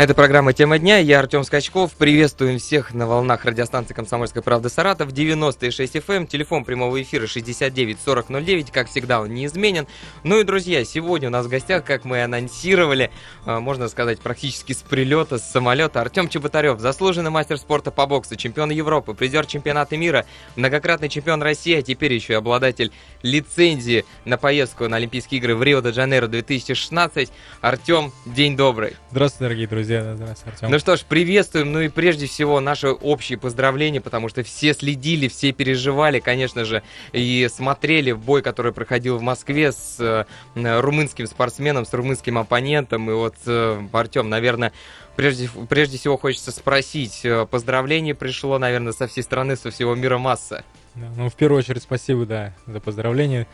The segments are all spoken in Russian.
Это программа «Тема дня». Я Артем Скачков. Приветствуем всех на волнах радиостанции «Комсомольская правда» Саратов. 96 FM. Эм. Телефон прямого эфира 69 40 09. Как всегда, он неизменен. Ну и, друзья, сегодня у нас в гостях, как мы анонсировали, э, можно сказать, практически с прилета, с самолета, Артем Чеботарев, заслуженный мастер спорта по боксу, чемпион Европы, призер чемпионата мира, многократный чемпион России, а теперь еще и обладатель лицензии на поездку на Олимпийские игры в Рио-де-Жанейро 2016. Артем, день добрый. Здравствуйте, дорогие друзья друзья. Здравствуйте, Артем. Ну что ж, приветствуем. Ну и прежде всего наши общие поздравления, потому что все следили, все переживали, конечно же, и смотрели бой, который проходил в Москве с э, румынским спортсменом, с румынским оппонентом. И вот, э, Артем, наверное, прежде, прежде всего хочется спросить. Э, поздравление пришло, наверное, со всей страны, со всего мира масса. Да, ну, в первую очередь, спасибо, да, за поздравления.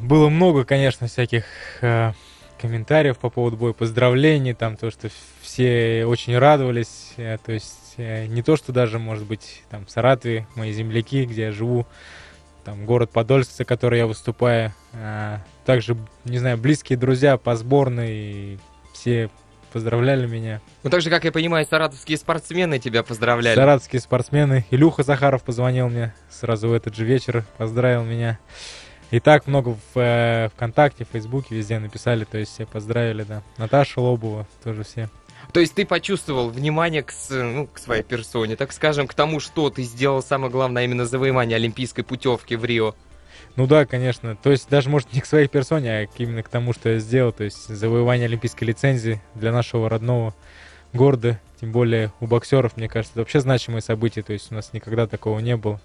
Было много, конечно, всяких э, комментариев по поводу боя, поздравлений, там то, что все очень радовались, э, то есть э, не то, что даже, может быть, там в Саратове, мои земляки, где я живу, там город Подольск, за который я выступаю, а также, не знаю, близкие друзья по сборной, все поздравляли меня. Ну, так же, как я понимаю, саратовские спортсмены тебя поздравляли. Саратовские спортсмены. Илюха Захаров позвонил мне сразу в этот же вечер, поздравил меня. И так много в э, ВКонтакте, в Фейсбуке, везде написали, то есть все поздравили, да. Наташа Лобова тоже все. То есть ты почувствовал внимание к, ну, к своей персоне, так скажем, к тому, что ты сделал, самое главное, именно завоевание олимпийской путевки в Рио. Ну да, конечно. То есть даже, может, не к своей персоне, а именно к тому, что я сделал. То есть завоевание олимпийской лицензии для нашего родного города. Тем более у боксеров, мне кажется, это вообще значимое событие. То есть у нас никогда такого не было.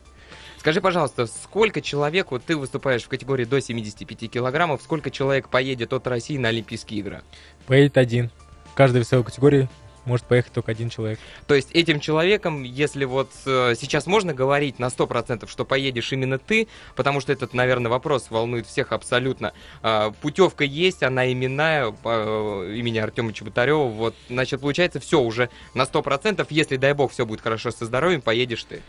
Скажи, пожалуйста, сколько человек, вот ты выступаешь в категории до 75 килограммов, сколько человек поедет от России на Олимпийские игры? Поедет один. В каждой весовой категории может поехать только один человек. То есть этим человеком, если вот э, сейчас можно говорить на 100%, что поедешь именно ты, потому что этот, наверное, вопрос волнует всех абсолютно. Э, путевка есть, она именная, э, имени Артема Чеботарева, вот, значит, получается, все уже на 100%, если, дай бог, все будет хорошо со здоровьем, поедешь ты.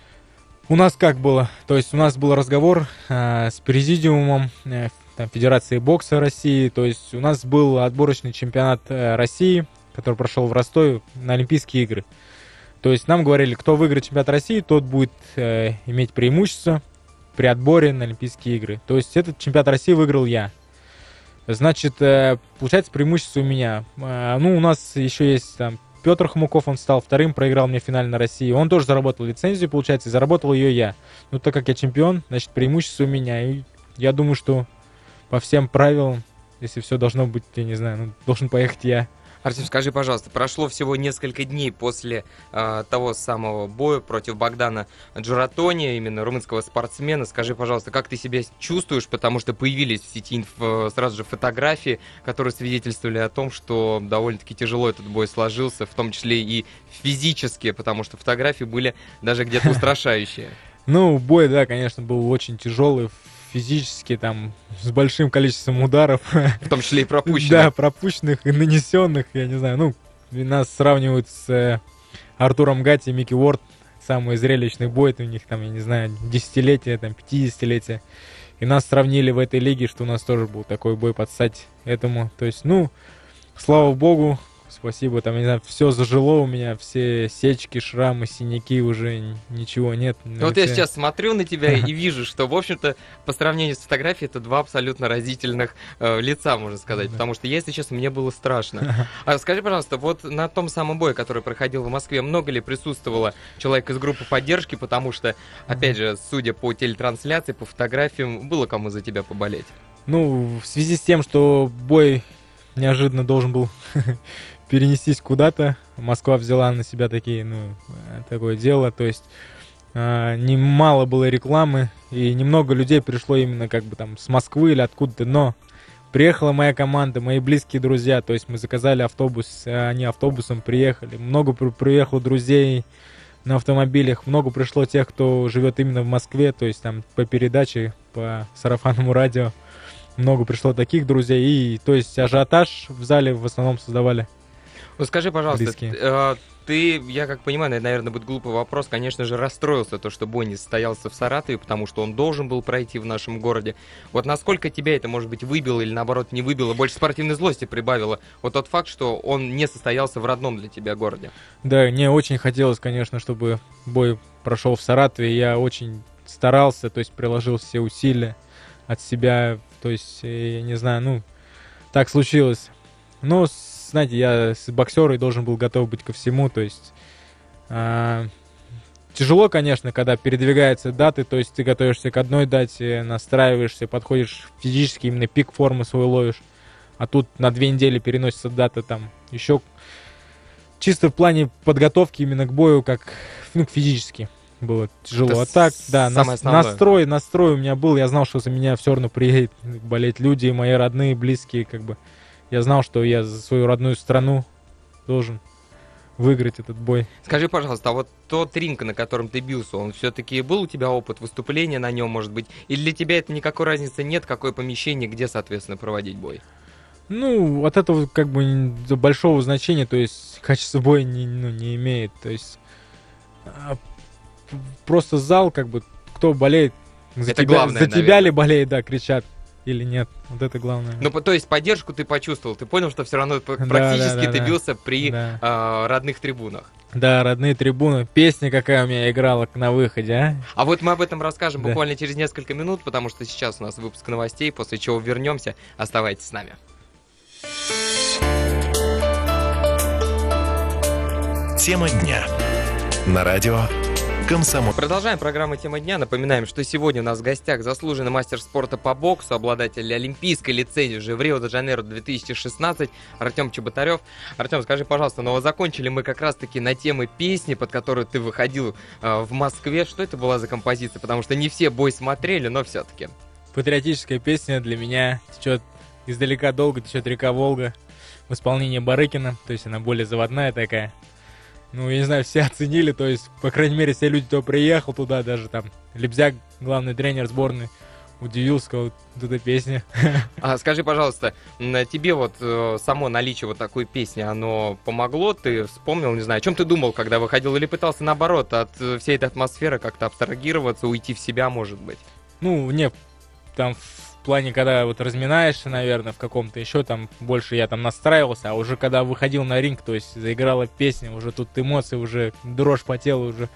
У нас как было? То есть у нас был разговор э, с президиумом э, там, Федерации бокса России. То есть у нас был отборочный чемпионат э, России, который прошел в Ростове на Олимпийские игры. То есть нам говорили, кто выиграет чемпионат России, тот будет э, иметь преимущество при отборе на Олимпийские игры. То есть этот чемпионат России выиграл я. Значит, э, получается преимущество у меня. Э, ну, у нас еще есть там Петр Хмуков, он стал вторым, проиграл мне финал на России. Он тоже заработал лицензию, получается, и заработал ее я. Ну, так как я чемпион, значит, преимущество у меня. И я думаю, что по всем правилам, если все должно быть, я не знаю, ну, должен поехать я. Артем, скажи, пожалуйста, прошло всего несколько дней после э, того самого боя против Богдана Джуратони, именно румынского спортсмена. Скажи, пожалуйста, как ты себя чувствуешь, потому что появились в сети инф, э, сразу же фотографии, которые свидетельствовали о том, что довольно-таки тяжело этот бой сложился, в том числе и физически, потому что фотографии были даже где-то устрашающие. Ну, бой, да, конечно, был очень тяжелый физически, там, с большим количеством ударов. В том числе и пропущенных. Да, пропущенных и нанесенных, я не знаю. Ну, нас сравнивают с э, Артуром Гатти и Микки Уорд. Самый зрелищный бой, это у них там, я не знаю, десятилетие, там, пятидесятилетие. И нас сравнили в этой лиге, что у нас тоже был такой бой под стать этому. То есть, ну, слава богу, спасибо, там, не знаю, все зажило у меня, все сечки, шрамы, синяки, уже ничего нет. Ну, вот я сейчас смотрю на тебя и вижу, что, в общем-то, по сравнению с фотографией, это два абсолютно разительных э, лица, можно сказать, потому что, если честно, мне было страшно. А скажи, пожалуйста, вот на том самом бое, который проходил в Москве, много ли присутствовало человек из группы поддержки, потому что, опять же, судя по телетрансляции, по фотографиям, было кому за тебя поболеть? Ну, в связи с тем, что бой неожиданно должен был перенестись куда-то. Москва взяла на себя такие, ну, такое дело. То есть э, немало было рекламы, и немного людей пришло именно как бы там с Москвы или откуда-то, но приехала моя команда, мои близкие друзья, то есть мы заказали автобус, они автобусом приехали, много приехало друзей на автомобилях, много пришло тех, кто живет именно в Москве, то есть там по передаче, по сарафанному радио, много пришло таких друзей, и то есть ажиотаж в зале в основном создавали ну скажи, пожалуйста, э, ты, я как понимаю, наверное, будет глупый вопрос, конечно же, расстроился то, что бой не состоялся в Саратове, потому что он должен был пройти в нашем городе. Вот насколько тебя это, может быть, выбило или, наоборот, не выбило, больше спортивной злости прибавило? Вот тот факт, что он не состоялся в родном для тебя городе. Да, мне очень хотелось, конечно, чтобы бой прошел в Саратове. Я очень старался, то есть приложил все усилия от себя. То есть, э, я не знаю, ну, так случилось. Но знаете, я с боксерой должен был готов быть ко всему, то есть э, тяжело, конечно, когда передвигаются даты, то есть ты готовишься к одной дате, настраиваешься, подходишь физически, именно пик формы свой ловишь, а тут на две недели переносится дата там еще чисто в плане подготовки именно к бою, как ну, физически было тяжело. Это а так, да, нас, настрой, настрой у меня был, я знал, что за меня все равно приедет болеть люди, мои родные, близкие, как бы я знал, что я за свою родную страну должен выиграть этот бой. Скажи, пожалуйста, а вот тот ринг, на котором ты бился, он все-таки был у тебя опыт выступления на нем, может быть? Или для тебя это никакой разницы нет, какое помещение, где, соответственно, проводить бой? Ну, от этого как бы большого значения, то есть качество боя не, ну, не имеет. То есть а, просто зал, как бы, кто болеет, за, это тебя, главное, за тебя ли болеет, да, кричат или нет. Вот это главное. Ну, то есть поддержку ты почувствовал, ты понял, что все равно практически да, да, да, ты да. бился при да. э, родных трибунах. Да, родные трибуны. Песня какая у меня играла на выходе, а? А вот мы об этом расскажем да. буквально через несколько минут, потому что сейчас у нас выпуск новостей, после чего вернемся. Оставайтесь с нами. Тема дня. На радио Комсомол. Продолжаем программу «Тема дня». Напоминаем, что сегодня у нас в гостях заслуженный мастер спорта по боксу, обладатель олимпийской лицензии уже в Рио-де-Жанейро 2016, Артем Чеботарев. Артем, скажи, пожалуйста, но ну закончили мы как раз-таки на темы песни, под которую ты выходил э, в Москве. Что это была за композиция? Потому что не все бой смотрели, но все-таки. Патриотическая песня для меня течет издалека долго, течет река Волга в исполнении Барыкина, то есть она более заводная такая ну, я не знаю, все оценили, то есть, по крайней мере, все люди, кто приехал туда, даже там, Лебзяк, главный тренер сборной, удивился, сказал, вот эта песня. А скажи, пожалуйста, тебе вот э, само наличие вот такой песни, оно помогло? Ты вспомнил, не знаю, о чем ты думал, когда выходил, или пытался, наоборот, от э, всей этой атмосферы как-то абстрагироваться, уйти в себя, может быть? Ну, не, там в плане, когда вот разминаешься, наверное, в каком-то еще там больше я там настраивался, а уже когда выходил на ринг, то есть заиграла песня, уже тут эмоции, уже дрожь по телу, уже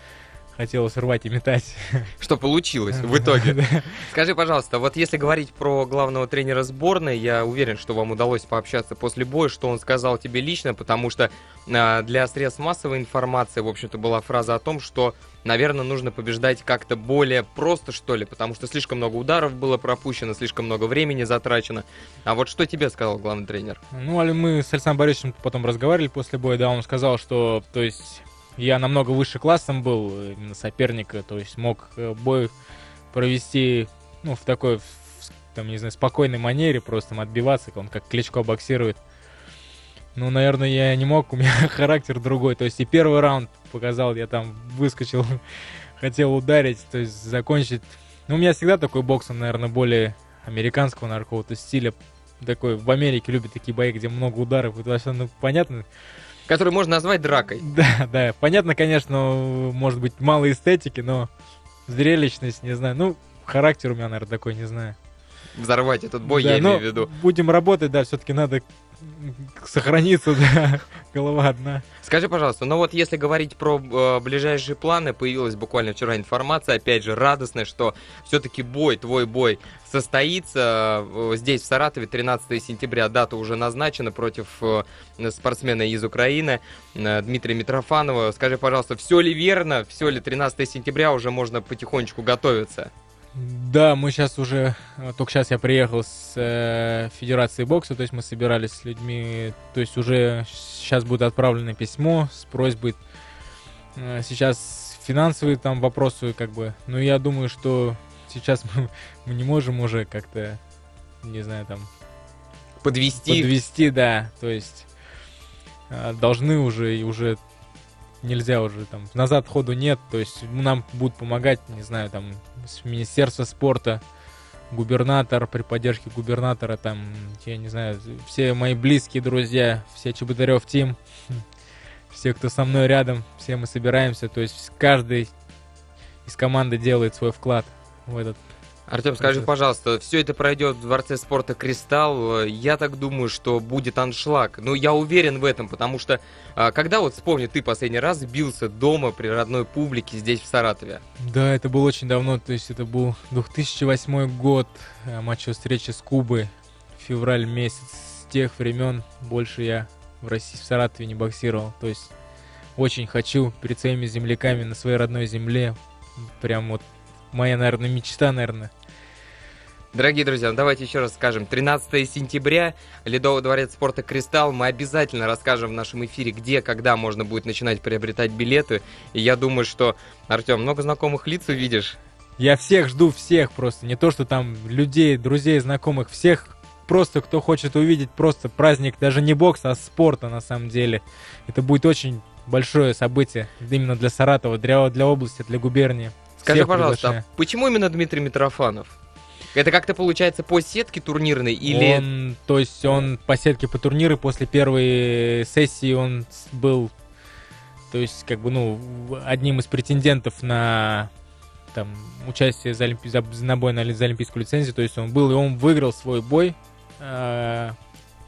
хотелось рвать и метать. Что получилось в итоге. Скажи, пожалуйста, вот если говорить про главного тренера сборной, я уверен, что вам удалось пообщаться после боя, что он сказал тебе лично, потому что а, для средств массовой информации, в общем-то, была фраза о том, что, наверное, нужно побеждать как-то более просто, что ли, потому что слишком много ударов было пропущено, слишком много времени затрачено. А вот что тебе сказал главный тренер? Ну, али мы с Александром Борисовичем потом разговаривали после боя, да, он сказал, что, то есть, я намного выше классом был, именно соперника, то есть мог э, бой провести, ну, в такой, в, там, не знаю, спокойной манере, просто отбиваться, он как Кличко боксирует. Ну, наверное, я не мог, у меня характер другой. То есть и первый раунд показал, я там выскочил, хотел ударить, то есть закончить. Ну, у меня всегда такой бокс, он, наверное, более американского, наверное, какого-то стиля. Такой, в Америке любят такие бои, где много ударов. Это вообще, ну, понятно, Который можно назвать дракой. Да, да. Понятно, конечно, может быть, мало эстетики, но зрелищность, не знаю. Ну, характер у меня, наверное, такой, не знаю. Взорвать этот бой, да, я имею в виду. Будем работать, да, все-таки надо сохраниться, да, голова одна. Скажи, пожалуйста, ну вот если говорить про э, ближайшие планы, появилась буквально вчера информация, опять же, радостная, что все-таки бой, твой бой состоится э, здесь, в Саратове, 13 сентября, дата уже назначена против э, спортсмена из Украины э, Дмитрия Митрофанова. Скажи, пожалуйста, все ли верно, все ли 13 сентября уже можно потихонечку готовиться? Да, мы сейчас уже, э, только сейчас я приехал с э, Федерации бокса, то есть мы собирались с людьми, то есть уже сейчас будет отправлено письмо с просьбой. Э, сейчас финансовые там вопросы, как бы, но я думаю, что сейчас мы, мы не можем уже как-то, не знаю, там... Подвести. Подвести, да, то есть э, должны уже, и уже нельзя уже там назад ходу нет, то есть нам будут помогать, не знаю, там с Министерства спорта, губернатор, при поддержке губернатора, там, я не знаю, все мои близкие друзья, все Чеботарев Тим, все, кто со мной рядом, все мы собираемся. То есть каждый из команды делает свой вклад в этот Артем, скажи, пожалуйста, все это пройдет в Дворце спорта «Кристалл». Я так думаю, что будет аншлаг. Но я уверен в этом, потому что а, когда вот вспомни, ты последний раз бился дома при родной публике здесь, в Саратове? Да, это было очень давно, то есть это был 2008 год, э, матчевая встреча с Кубой, февраль месяц. С тех времен больше я в России, в Саратове не боксировал. То есть очень хочу перед своими земляками на своей родной земле. Прям вот моя, наверное, мечта, наверное, Дорогие друзья, ну давайте еще раз скажем. 13 сентября, Ледовый дворец спорта «Кристалл». Мы обязательно расскажем в нашем эфире, где, когда можно будет начинать приобретать билеты. И я думаю, что, Артем, много знакомых лиц увидишь. Я всех жду, всех просто. Не то, что там людей, друзей, знакомых, всех просто, кто хочет увидеть просто праздник, даже не бокса, а спорта на самом деле. Это будет очень большое событие именно для Саратова, для, для области, для губернии. Скажи, всех пожалуйста, а почему именно Дмитрий Митрофанов? Это как-то получается по сетке турнирной или... Он, то есть он по сетке по турниру после первой сессии он был, то есть как бы, ну, одним из претендентов на там участие за, олимпи... за, на бой на, за олимпийскую лицензию, то есть он был, и он выиграл свой бой. А,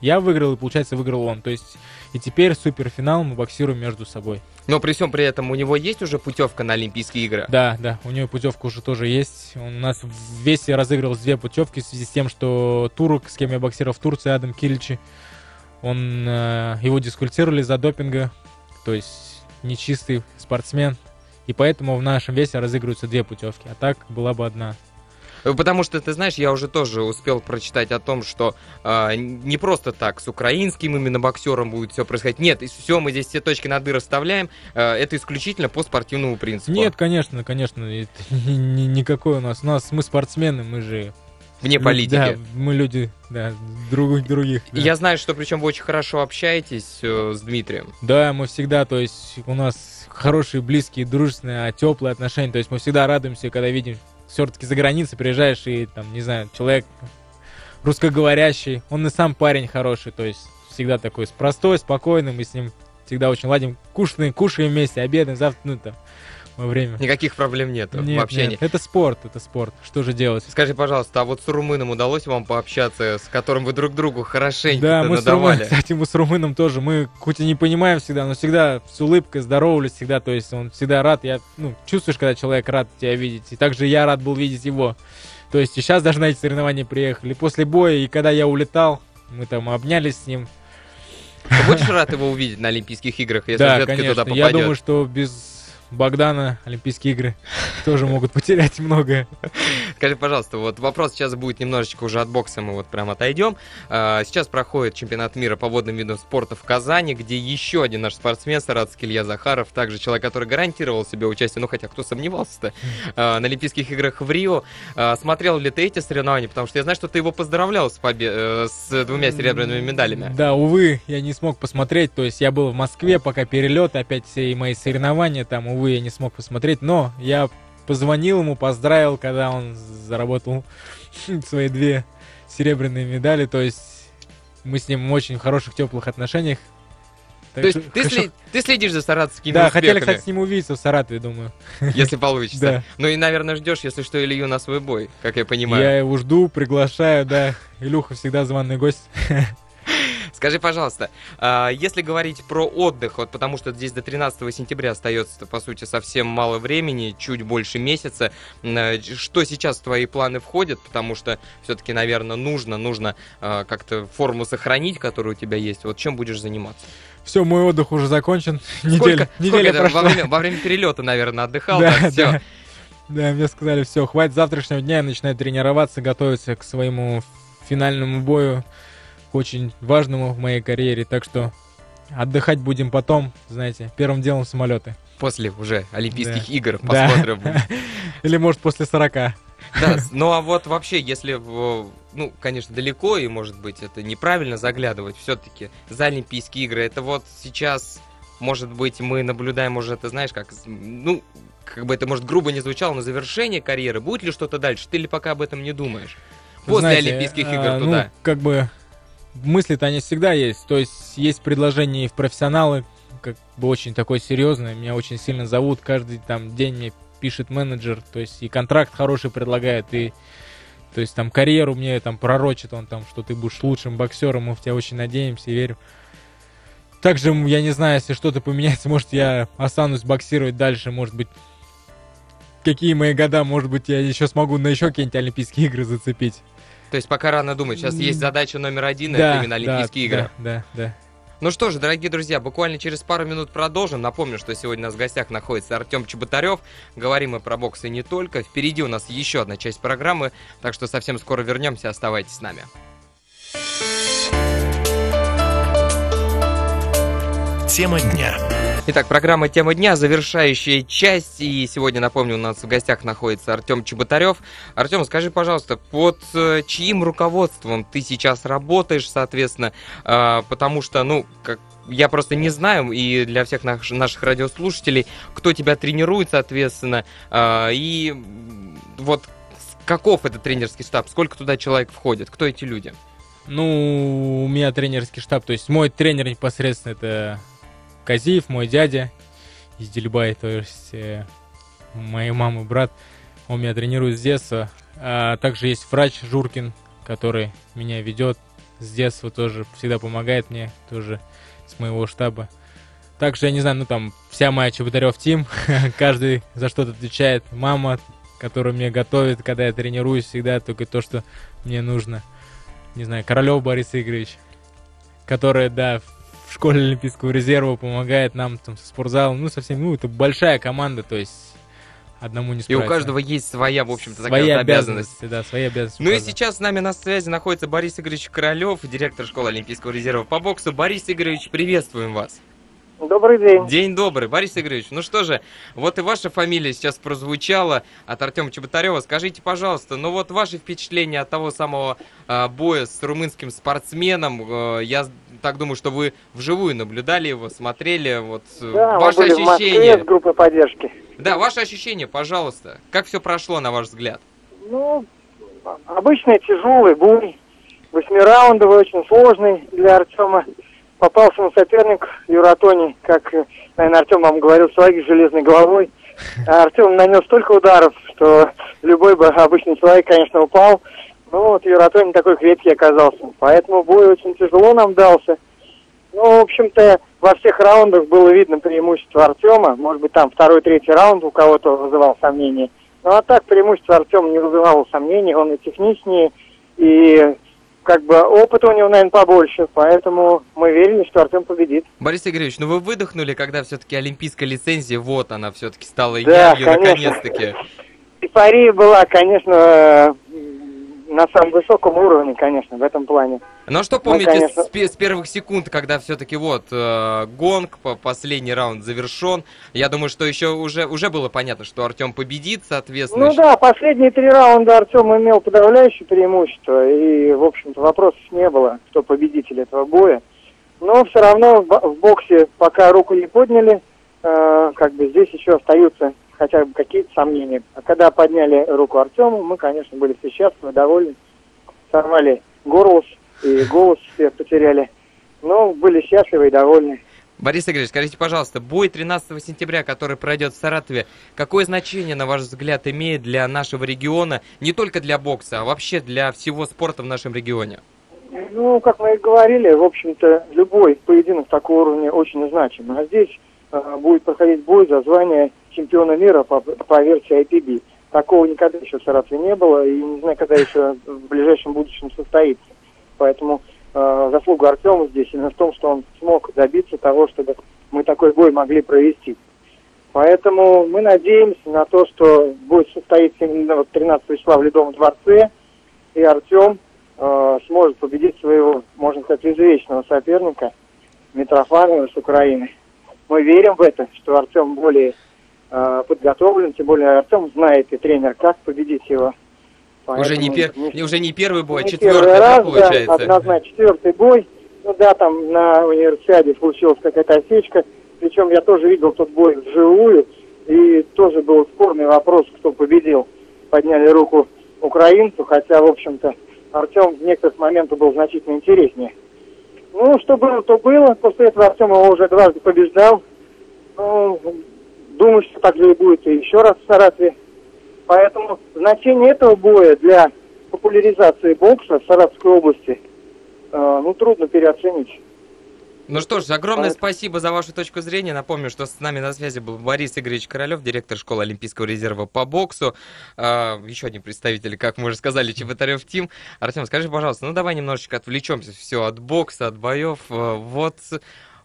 я выиграл, и, получается, выиграл он. То есть и теперь суперфинал мы боксируем между собой. Но при всем при этом у него есть уже путевка на Олимпийские игры? Да, да, у него путевка уже тоже есть. У нас в весе разыгрывал две путевки в связи с тем, что турок, с кем я боксировал в Турции, Адам Кильчи, он, э, его дисквалифицировали за допинга, то есть нечистый спортсмен. И поэтому в нашем весе разыгрываются две путевки, а так была бы одна. Потому что, ты знаешь, я уже тоже успел прочитать о том, что э, не просто так с украинским именно боксером будет все происходить. Нет, все, мы здесь все точки над «и» расставляем. Э, это исключительно по спортивному принципу. Нет, конечно, конечно. Это никакой у нас. У нас мы спортсмены, мы же Вне политики. Да, мы люди, да, друг, других. Да. Я знаю, что причем вы очень хорошо общаетесь э, с Дмитрием. Да, мы всегда, то есть у нас хорошие, близкие, дружественные, теплые отношения. То есть мы всегда радуемся, когда видим все-таки за границей приезжаешь и, там, не знаю, человек русскоговорящий, он и сам парень хороший, то есть всегда такой простой, спокойный, мы с ним всегда очень ладим, кушаем, кушаем вместе, обедаем, завтра, ну, там, во время. Никаких проблем нет, нет в общении. Нет, это спорт, это спорт. Что же делать? Скажи, пожалуйста, а вот с румыном удалось вам пообщаться, с которым вы друг другу хорошенько да, мы надавали? С кстати, мы с румыном тоже. Мы хоть и не понимаем всегда, но всегда с улыбкой здоровались всегда. То есть он всегда рад. Я, ну, чувствуешь, когда человек рад тебя видеть. И также я рад был видеть его. То есть и сейчас даже на эти соревнования приехали. После боя, и когда я улетал, мы там обнялись с ним. Ты будешь рад его увидеть на Олимпийских играх, если да, конечно. туда попадет? Я думаю, что без Богдана Олимпийские игры тоже могут потерять многое. Скажи, пожалуйста, вот вопрос сейчас будет немножечко уже от бокса, мы вот прям отойдем. А, сейчас проходит чемпионат мира по водным видам спорта в Казани, где еще один наш спортсмен, саратовский Илья Захаров, также человек, который гарантировал себе участие, ну хотя кто сомневался-то, а, на Олимпийских играх в Рио. А, смотрел ли ты эти соревнования? Потому что я знаю, что ты его поздравлял с, побед... Э, с двумя серебряными медалями. Да, увы, я не смог посмотреть, то есть я был в Москве, пока перелет, опять все мои соревнования, там, увы, увы, я не смог посмотреть, но я позвонил ему, поздравил, когда он заработал свои две серебряные медали, то есть мы с ним в очень хороших, теплых отношениях. Так то есть ты, сли, ты следишь за саратовскими Да, успехами. хотели, кстати, с ним увидеться в Саратове, думаю. Если получится. Да. Ну и, наверное, ждешь, если что, Илью на свой бой, как я понимаю. Я его жду, приглашаю, да. Илюха всегда званый гость. Скажи, пожалуйста, а, если говорить про отдых, вот потому что здесь до 13 сентября остается, по сути, совсем мало времени, чуть больше месяца, э, что сейчас в твои планы входит, потому что все-таки, наверное, нужно, нужно а, как-то форму сохранить, которая у тебя есть. Вот чем будешь заниматься? Все, мой отдых уже закончен. Неделя, сколько, неделя сколько Во время, во время перелета, наверное, отдыхал, да, да, все. Да. да, мне сказали, все, хватит завтрашнего дня, я начинаю тренироваться, готовиться к своему финальному бою очень важному в моей карьере, так что отдыхать будем потом, знаете, первым делом самолеты. После уже Олимпийских да. игр посмотрим. Да. Или может после 40. Да, ну а вот вообще, если, ну, конечно, далеко, и может быть это неправильно заглядывать, все-таки за Олимпийские игры, это вот сейчас, может быть, мы наблюдаем уже, ты знаешь, как, ну, как бы это, может, грубо не звучало, но завершение карьеры, будет ли что-то дальше, ты ли пока об этом не думаешь? После Знаете, Олимпийских игр а, туда. Ну, как бы мысли-то они всегда есть. То есть есть предложения и в профессионалы как бы очень такой серьезный. Меня очень сильно зовут. Каждый там день мне пишет менеджер. То есть и контракт хороший предлагает, и то есть там карьеру мне там пророчит он там, что ты будешь лучшим боксером. Мы в тебя очень надеемся и верим. Также, я не знаю, если что-то поменяется, может, я останусь боксировать дальше, может быть, какие мои года, может быть, я еще смогу на еще какие-нибудь Олимпийские игры зацепить. То есть пока рано думать. Сейчас есть задача номер один, да, это именно Олимпийские да, игры. Да, да, да. Ну что же, дорогие друзья, буквально через пару минут продолжим. Напомню, что сегодня у нас в гостях находится Артем Чеботарев. Говорим мы про бокс и не только. Впереди у нас еще одна часть программы, так что совсем скоро вернемся. Оставайтесь с нами. Тема дня. Итак, программа «Тема дня», завершающая часть. И сегодня, напомню, у нас в гостях находится Артем Чеботарев. Артем, скажи, пожалуйста, под э, чьим руководством ты сейчас работаешь, соответственно? Э, потому что, ну, как я просто не знаю, и для всех наш, наших радиослушателей, кто тебя тренирует, соответственно, э, и вот каков этот тренерский штаб, сколько туда человек входит, кто эти люди? Ну, у меня тренерский штаб, то есть мой тренер непосредственно это Казиев, мой дядя из Дельбай, то есть э, моей мамы брат, он меня тренирует с детства. А также есть врач Журкин, который меня ведет с детства, тоже всегда помогает мне, тоже с моего штаба. Также, я не знаю, ну там вся моя Чеботарев тим, каждый за что-то отвечает. Мама, которая мне готовит, когда я тренируюсь, всегда только то, что мне нужно. Не знаю, Королев Борис Игоревич, который, да, в школе Олимпийского резерва помогает нам там со спортзалом. Ну, совсем, ну, это большая команда, то есть одному не И справиться. у каждого есть своя, в общем-то, такая обязанности. обязанность. Да, свои обязанности. Ну и сейчас с нами на связи находится Борис Игоревич Королев, директор школы Олимпийского резерва по боксу. Борис Игоревич, приветствуем вас. Добрый день. День добрый, Борис Игоревич. Ну что же, вот и ваша фамилия сейчас прозвучала от Артема Чеботарева. Скажите, пожалуйста, ну вот ваши впечатления от того самого а, боя с румынским спортсменом. Э, я так думаю, что вы вживую наблюдали его, смотрели. Вот э, Да, мы ваши были в Москве ощущения. с группой поддержки. Да, ваши ощущения, пожалуйста. Как все прошло, на ваш взгляд? Ну, обычный тяжелый бой. Восьмираундовый, очень сложный для Артема. Попался на соперник Юратони, как, э, наверное, Артем вам говорил, своей железной головой. А Артем нанес столько ударов, что любой бы обычный человек, конечно, упал. Ну вот Юратони такой крепкий оказался. Поэтому бой очень тяжело нам дался. Ну, в общем-то, во всех раундах было видно преимущество Артема. Может быть, там второй, третий раунд у кого-то вызывал сомнения. Ну, а так преимущество Артема не вызывало сомнений. Он и техничнее, и как бы опыта у него, наверное, побольше. Поэтому мы верили, что Артем победит. Борис Игоревич, ну вы выдохнули, когда все-таки олимпийская лицензия, вот она все-таки стала Да, явью, наконец-таки. Эйфория была, конечно, на самом высоком уровне, конечно, в этом плане. Ну а что Мы, помните конечно- с, с первых секунд, когда все-таки вот э, гонг, по последний раунд завершен? Я думаю, что еще уже, уже было понятно, что Артем победит, соответственно. Ну да, последние три раунда Артем имел подавляющее преимущество, и, в общем-то, вопросов не было, кто победитель этого боя. Но все равно в в боксе пока руку не подняли, э, как бы здесь еще остаются хотя бы какие-то сомнения. А когда подняли руку Артему, мы, конечно, были все счастливы, довольны, сорвали горло и голос все потеряли. Но были счастливы и довольны. Борис Игоревич, скажите, пожалуйста, бой 13 сентября, который пройдет в Саратове, какое значение, на ваш взгляд, имеет для нашего региона, не только для бокса, а вообще для всего спорта в нашем регионе? Ну, как мы и говорили, в общем-то, любой поединок такого уровня очень значим. А здесь э, будет проходить бой за звание чемпиона мира по, по версии IPB. Такого никогда еще в Саратове не было, и не знаю, когда еще в ближайшем будущем состоится. Поэтому э, заслуга Артема здесь именно в том, что он смог добиться того, чтобы мы такой бой могли провести. Поэтому мы надеемся на то, что бой состоится именно вот 13 числа в Ледовом дворце, и Артем э, сможет победить своего, можно сказать, извечного соперника Митрофанова с Украины. Мы верим в это, что Артем более э, подготовлен, тем более Артем знает и тренер, как победить его. Уже не, Поэтому пер... уже не первый бой, а не четвертый, да, раз, да, получается? однозначно, четвертый бой. Ну да, там на универсиаде случилась какая-то осечка. Причем я тоже видел тот бой вживую. И тоже был спорный вопрос, кто победил. Подняли руку украинцу, хотя, в общем-то, Артем в некоторых моментах был значительно интереснее. Ну, что было, то было. После этого Артем его уже дважды побеждал. Ну, думаю, что так же и будет и еще раз в Саратове. Поэтому значение этого боя для популяризации бокса в Саратовской области, э, ну, трудно переоценить. Ну что ж, огромное спасибо за вашу точку зрения. Напомню, что с нами на связи был Борис Игоревич Королев, директор школы Олимпийского резерва по боксу. А, еще один представитель, как мы уже сказали, Чеботарев Тим. Артем, скажи, пожалуйста, ну давай немножечко отвлечемся все от бокса, от боев. А, вот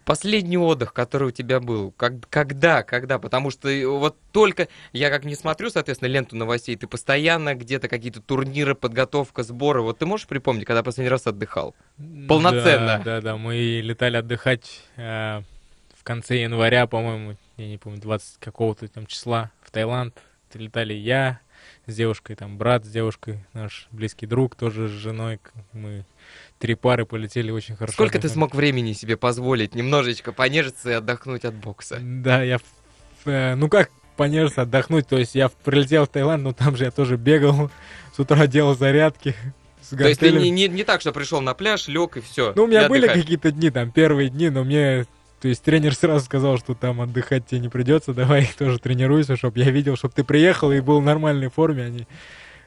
Последний отдых, который у тебя был, как, когда, когда? Потому что э, вот только я как не смотрю, соответственно, ленту новостей, ты постоянно где-то какие-то турниры, подготовка, сборы. Вот ты можешь припомнить, когда последний раз отдыхал? Полноценно. Да, да, да. Мы летали отдыхать э, в конце января, по-моему, я не помню, 20 какого-то там числа в Таиланд. Летали я с девушкой, там брат с девушкой, наш близкий друг тоже с женой. Мы три пары полетели очень хорошо. Сколько ты смог времени себе позволить немножечко понежиться и отдохнуть от бокса? Да, я, э, ну как понежиться, отдохнуть, то есть я прилетел в Таиланд, но там же я тоже бегал, с утра делал зарядки. То есть ты не, не, не так, что пришел на пляж, лег и все. Ну, у меня были какие-то дни, там, первые дни, но мне то есть тренер сразу сказал, что там отдыхать тебе не придется, давай тоже тренируйся, чтобы я видел, чтобы ты приехал и был в нормальной форме, а не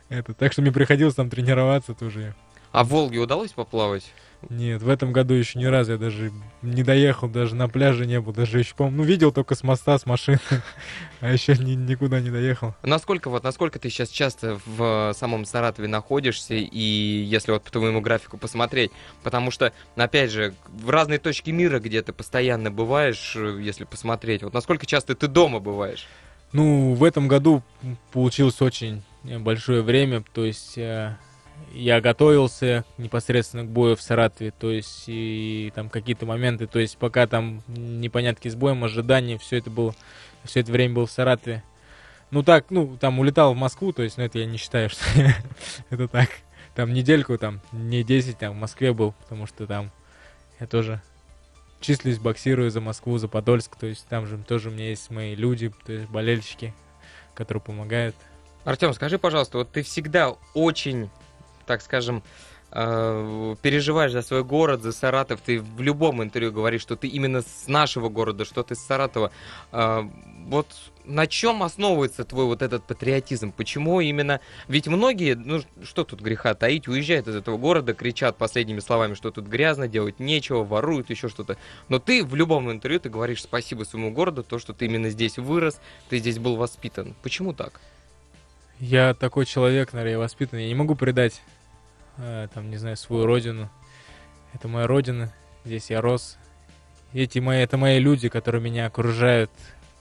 это. Так что мне приходилось там тренироваться тоже. А в Волге удалось поплавать? Нет, в этом году еще ни разу я даже не доехал, даже на пляже не был, даже еще, по-моему, ну, видел только с моста, с машины, а еще ни, никуда не доехал. Насколько вот, насколько ты сейчас часто в самом Саратове находишься, и если вот по твоему графику посмотреть, потому что, опять же, в разные точки мира, где ты постоянно бываешь, если посмотреть, вот насколько часто ты дома бываешь? Ну, в этом году получилось очень большое время, то есть э, я готовился непосредственно к бою в Саратове, то есть и там какие-то моменты, то есть пока там непонятки с боем, ожидания, все это было, все это время был в Саратове. Ну так, ну там улетал в Москву, то есть, ну это я не считаю, что это так. Там недельку, там, не 10, там в Москве был, потому что там я тоже числюсь, боксирую за Москву, за Подольск, то есть там же тоже у меня есть мои люди, то есть болельщики, которые помогают. Артем, скажи, пожалуйста, вот ты всегда очень так скажем, э, переживаешь за свой город, за Саратов, ты в любом интервью говоришь, что ты именно с нашего города, что ты с Саратова. Э, вот на чем основывается твой вот этот патриотизм? Почему именно... Ведь многие, ну что тут греха таить, уезжают из этого города, кричат последними словами, что тут грязно, делать нечего, воруют, еще что-то. Но ты в любом интервью ты говоришь спасибо своему городу, то, что ты именно здесь вырос, ты здесь был воспитан. Почему так? Я такой человек, наверное, воспитанный. Я не могу предать там, не знаю, свою родину. Это моя родина, здесь я рос. Эти мои, это мои люди, которые меня окружают,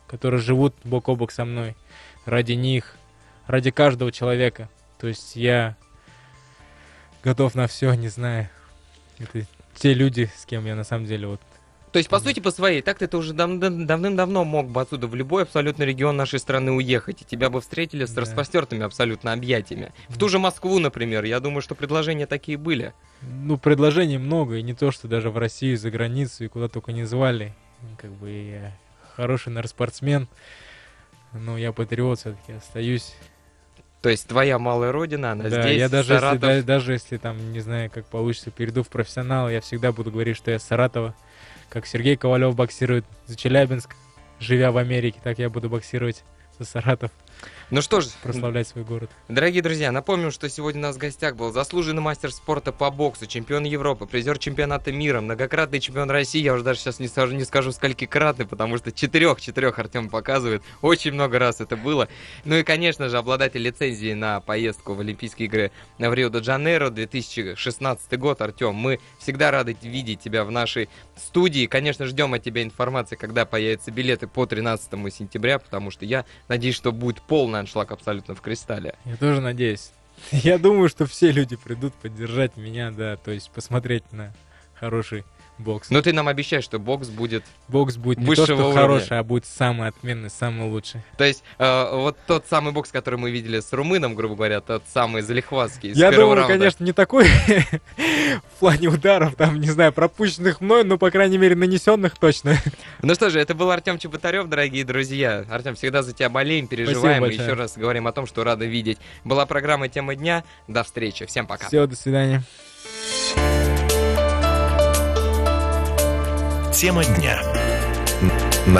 которые живут бок о бок со мной. Ради них, ради каждого человека. То есть я готов на все, не знаю. Это те люди, с кем я на самом деле вот то есть, по сути, по своей, так ты уже дав- давным-давно мог бы отсюда в любой абсолютно регион нашей страны уехать, и тебя бы встретили с да. распростертыми абсолютно объятиями. В ту же Москву, например, я думаю, что предложения такие были. Ну, предложений много, и не то, что даже в России, за границу, и куда только не звали. Как бы я хороший, наверное, спортсмен, но я патриот все-таки остаюсь. То есть твоя малая родина, она да, здесь, я даже Саратов... если, да, даже если там, не знаю, как получится, перейду в профессионал, я всегда буду говорить, что я Саратова как Сергей Ковалев боксирует за Челябинск, живя в Америке, так я буду боксировать за Саратов. Ну что ж, прославлять свой город. Дорогие друзья, напомним, что сегодня у нас в гостях был заслуженный мастер спорта по боксу, чемпион Европы, призер чемпионата мира, многократный чемпион России. Я уже даже сейчас не скажу, не скажу скольки кратный, потому что четырех-четырех Артем показывает. Очень много раз это было. Ну и, конечно же, обладатель лицензии на поездку в Олимпийские игры в Рио-де-Жанейро 2016 год. Артем, мы всегда рады видеть тебя в нашей студии. Конечно, ждем от тебя информации, когда появятся билеты по 13 сентября, потому что я надеюсь, что будет полный аншлаг абсолютно в кристалле. Я тоже надеюсь. Я думаю, что все люди придут поддержать меня, да, то есть посмотреть на хороший бокс. Но ты нам обещаешь, что бокс будет Бокс будет не то, что уровня. хороший, а будет самый отменный, самый лучший. То есть э, вот тот самый бокс, который мы видели с румыном, грубо говоря, тот самый залихватский. Я думаю, раунда. конечно, не такой в плане ударов, там, не знаю, пропущенных мной, но, по крайней мере, нанесенных точно. Ну что же, это был Артем Чеботарев, дорогие друзья. Артем, всегда за тебя болеем, переживаем и еще раз говорим о том, что рады видеть. Была программа «Тема дня». До встречи. Всем пока. Все, до свидания. Тема дня.